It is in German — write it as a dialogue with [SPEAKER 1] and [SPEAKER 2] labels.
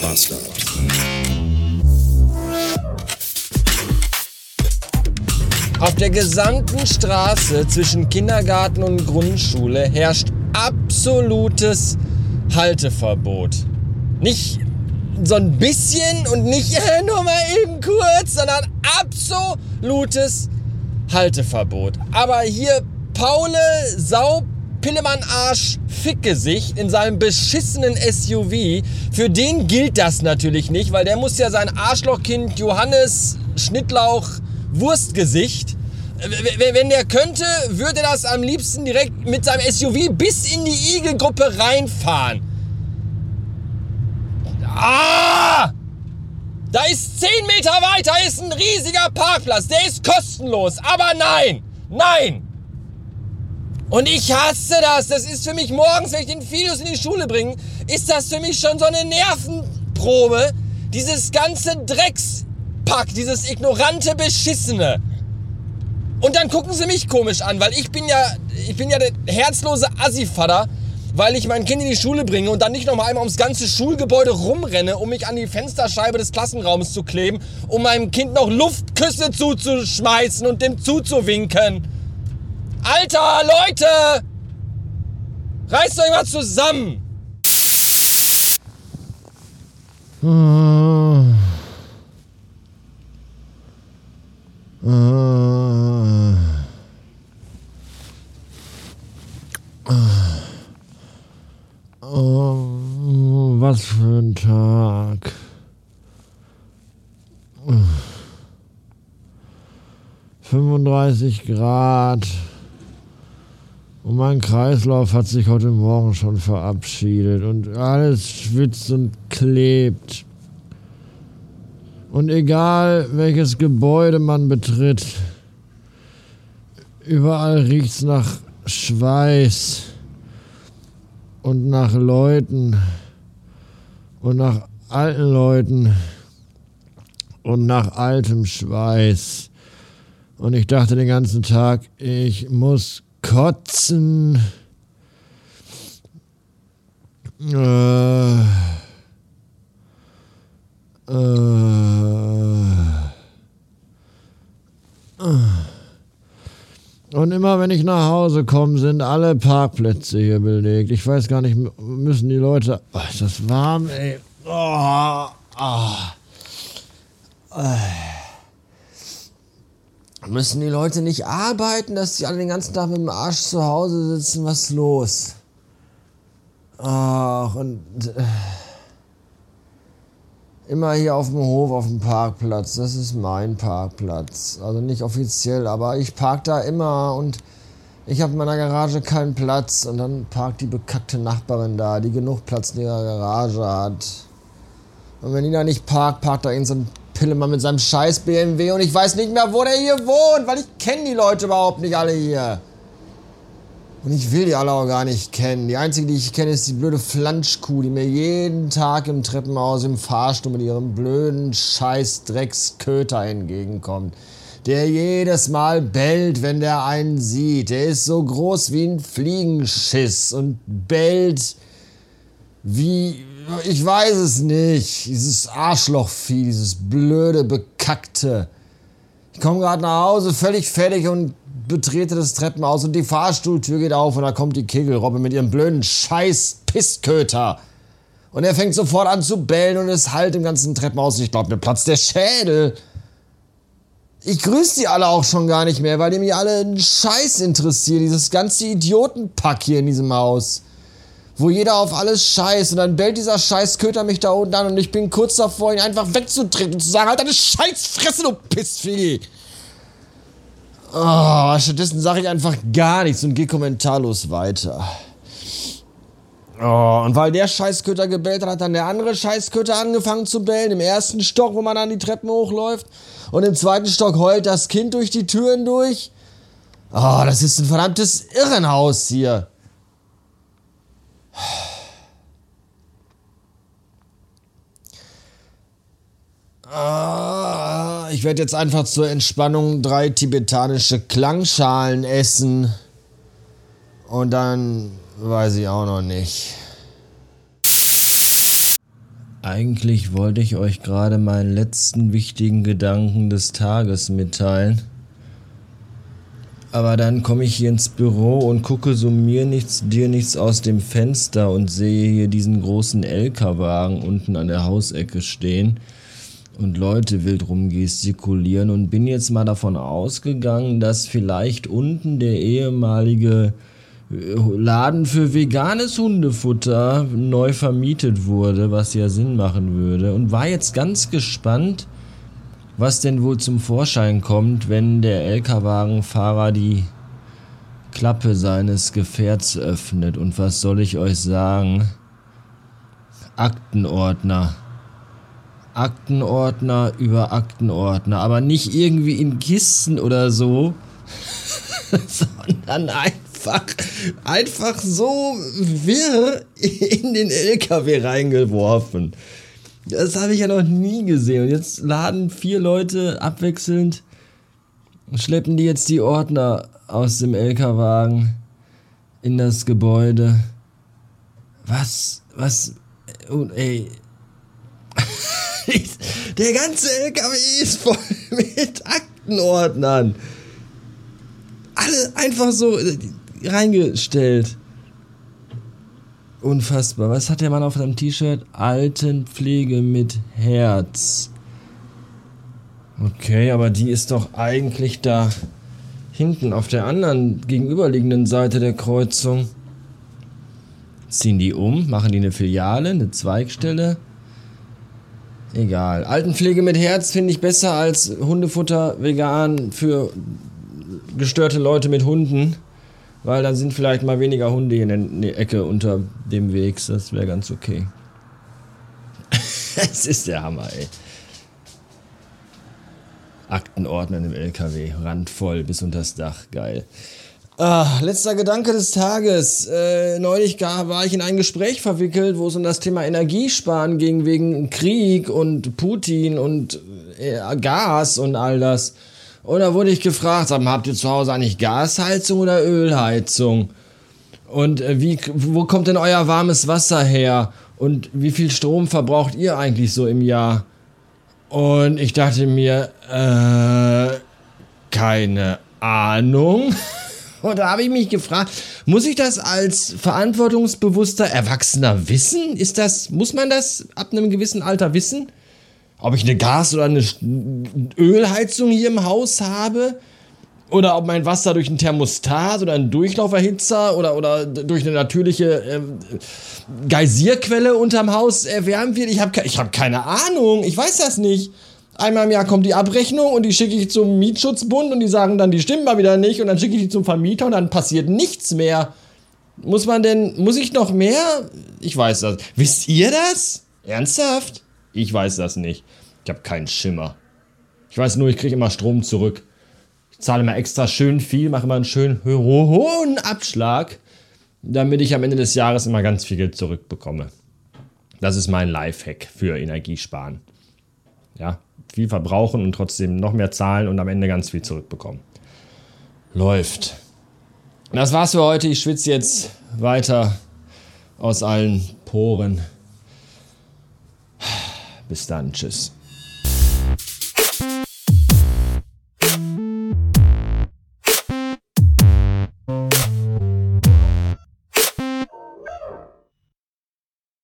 [SPEAKER 1] Bastard.
[SPEAKER 2] Auf der gesamten Straße zwischen Kindergarten und Grundschule herrscht absolutes Halteverbot. Nicht so ein bisschen und nicht äh, nur mal eben kurz, sondern absolutes Halteverbot. Aber hier Paule Sau Pillemann Arsch Fickgesicht in seinem beschissenen SUV, für den gilt das natürlich nicht, weil der muss ja sein Arschlochkind Johannes Schnittlauch Wurstgesicht wenn der könnte, würde das am liebsten direkt mit seinem SUV bis in die Igelgruppe reinfahren. Ah! Da ist 10 Meter weiter ist ein riesiger Parkplatz. Der ist kostenlos. Aber nein! Nein! Und ich hasse das. Das ist für mich morgens, wenn ich den Filius in die Schule bringe, ist das für mich schon so eine Nervenprobe. Dieses ganze Dreckspack, dieses ignorante Beschissene. Und dann gucken sie mich komisch an, weil ich bin ja, ich bin ja der herzlose Assivater, weil ich mein Kind in die Schule bringe und dann nicht nochmal einmal ums ganze Schulgebäude rumrenne, um mich an die Fensterscheibe des Klassenraums zu kleben, um meinem Kind noch Luftküsse zuzuschmeißen und dem zuzuwinken. Alter, Leute! Reißt euch mal zusammen!
[SPEAKER 3] Oh, was für ein Tag. 35 Grad. Und mein Kreislauf hat sich heute Morgen schon verabschiedet und alles schwitzt und klebt. Und egal welches Gebäude man betritt, überall riecht's nach Schweiß und nach Leuten und nach alten Leuten und nach altem Schweiß. Und ich dachte den ganzen Tag, ich muss kotzen. Äh, äh, und immer wenn ich nach Hause komme, sind alle Parkplätze hier belegt. Ich weiß gar nicht, müssen die Leute. Oh, ist das warm, ey. Oh, oh. Müssen die Leute nicht arbeiten, dass die alle den ganzen Tag mit dem Arsch zu Hause sitzen? Was ist los? Ach, und. Äh, immer hier auf dem Hof, auf dem Parkplatz. Das ist mein Parkplatz. Also nicht offiziell, aber ich park da immer und ich habe in meiner Garage keinen Platz. Und dann parkt die bekackte Nachbarin da, die genug Platz in ihrer Garage hat. Und wenn die da nicht parkt, parkt da irgend so ein Pillemann mit seinem scheiß BMW und ich weiß nicht mehr, wo der hier wohnt, weil ich kenne die Leute überhaupt nicht alle hier. Und ich will die alle auch gar nicht kennen. Die einzige, die ich kenne, ist die blöde Flanschkuh, die mir jeden Tag im Treppenhaus im Fahrstuhl mit ihrem blöden scheiß Drecksköter entgegenkommt. Der jedes Mal bellt, wenn der einen sieht. Der ist so groß wie ein Fliegenschiss und bellt wie, ich weiß es nicht. Dieses Arschlochvieh, dieses blöde, bekackte. Ich komme gerade nach Hause, völlig fertig und betrete das Treppenhaus und die Fahrstuhltür geht auf und da kommt die Kegelrobbe mit ihrem blöden Scheiß Pissköter. Und er fängt sofort an zu bellen und es halt im ganzen Treppenhaus. Ich glaube, mir platzt der Schädel. Ich grüße die alle auch schon gar nicht mehr, weil die mich alle einen Scheiß interessieren. Dieses ganze Idiotenpack hier in diesem Haus wo jeder auf alles scheißt und dann bellt dieser Scheißköter mich da unten an und ich bin kurz davor, ihn einfach wegzutreten und zu sagen, halt deine Scheißfresse, du Pissvieh! Oh, stattdessen sage ich einfach gar nichts und gehe kommentarlos weiter. Oh, und weil der Scheißköter gebellt hat, hat dann der andere Scheißköter angefangen zu bellen. Im ersten Stock, wo man an die Treppen hochläuft. Und im zweiten Stock heult das Kind durch die Türen durch. Oh, das ist ein verdammtes Irrenhaus hier. Ah, ich werde jetzt einfach zur Entspannung drei tibetanische Klangschalen essen. Und dann weiß ich auch noch nicht. Eigentlich wollte ich euch gerade meinen letzten wichtigen Gedanken des Tages mitteilen. Aber dann komme ich hier ins Büro und gucke so mir nichts, dir nichts aus dem Fenster und sehe hier diesen großen LKW-Wagen unten an der Hausecke stehen und Leute wild rumgestikulieren und bin jetzt mal davon ausgegangen, dass vielleicht unten der ehemalige Laden für veganes Hundefutter neu vermietet wurde, was ja Sinn machen würde. Und war jetzt ganz gespannt, was denn wohl zum Vorschein kommt, wenn der LKW-Fahrer die Klappe seines Gefährts öffnet. Und was soll ich euch sagen? Aktenordner. Aktenordner über Aktenordner, aber nicht irgendwie in Kisten oder so, sondern einfach einfach, so wirr in den LKW reingeworfen. Das habe ich ja noch nie gesehen. Und jetzt laden vier Leute abwechselnd, schleppen die jetzt die Ordner aus dem LKW-Wagen in das Gebäude. Was, was, und ey, der ganze LKW ist voll mit Aktenordnern. Alle einfach so, reingestellt. Unfassbar. Was hat der Mann auf seinem T-Shirt? Altenpflege mit Herz. Okay, aber die ist doch eigentlich da hinten auf der anderen gegenüberliegenden Seite der Kreuzung. Ziehen die um, machen die eine Filiale, eine Zweigstelle. Egal. Altenpflege mit Herz finde ich besser als Hundefutter vegan für gestörte Leute mit Hunden. Weil dann sind vielleicht mal weniger Hunde hier in der Ecke unter dem Weg. Das wäre ganz okay. Es ist der Hammer, ey. Aktenordner im LKW, randvoll bis unters Dach, geil. Ah, letzter Gedanke des Tages. Äh, neulich gar, war ich in ein Gespräch verwickelt, wo es um das Thema Energiesparen ging, wegen Krieg und Putin und äh, Gas und all das. Und da wurde ich gefragt, habt ihr zu Hause eigentlich Gasheizung oder Ölheizung? Und äh, wie, wo kommt denn euer warmes Wasser her? Und wie viel Strom verbraucht ihr eigentlich so im Jahr? Und ich dachte mir, äh, keine Ahnung. Und da habe ich mich gefragt, muss ich das als verantwortungsbewusster Erwachsener wissen? Ist das, muss man das ab einem gewissen Alter wissen? Ob ich eine Gas- oder eine Ölheizung hier im Haus habe oder ob mein Wasser durch einen Thermostat oder einen Durchlauferhitzer oder, oder durch eine natürliche äh, Geysirquelle unterm Haus erwärmt wird. Ich habe ich hab keine Ahnung, ich weiß das nicht. Einmal im Jahr kommt die Abrechnung und die schicke ich zum Mietschutzbund und die sagen dann, die stimmen mal wieder nicht und dann schicke ich die zum Vermieter und dann passiert nichts mehr. Muss man denn, muss ich noch mehr? Ich weiß das. Wisst ihr das? Ernsthaft? Ich weiß das nicht. Ich habe keinen Schimmer. Ich weiß nur, ich kriege immer Strom zurück. Ich zahle immer extra schön viel, mache immer einen schönen hohen Abschlag, damit ich am Ende des Jahres immer ganz viel Geld zurückbekomme. Das ist mein Lifehack für Energiesparen. Ja, viel verbrauchen und trotzdem noch mehr zahlen und am Ende ganz viel zurückbekommen. Läuft. Das war's für heute. Ich schwitze jetzt weiter aus allen Poren. Bis dann. Tschüss.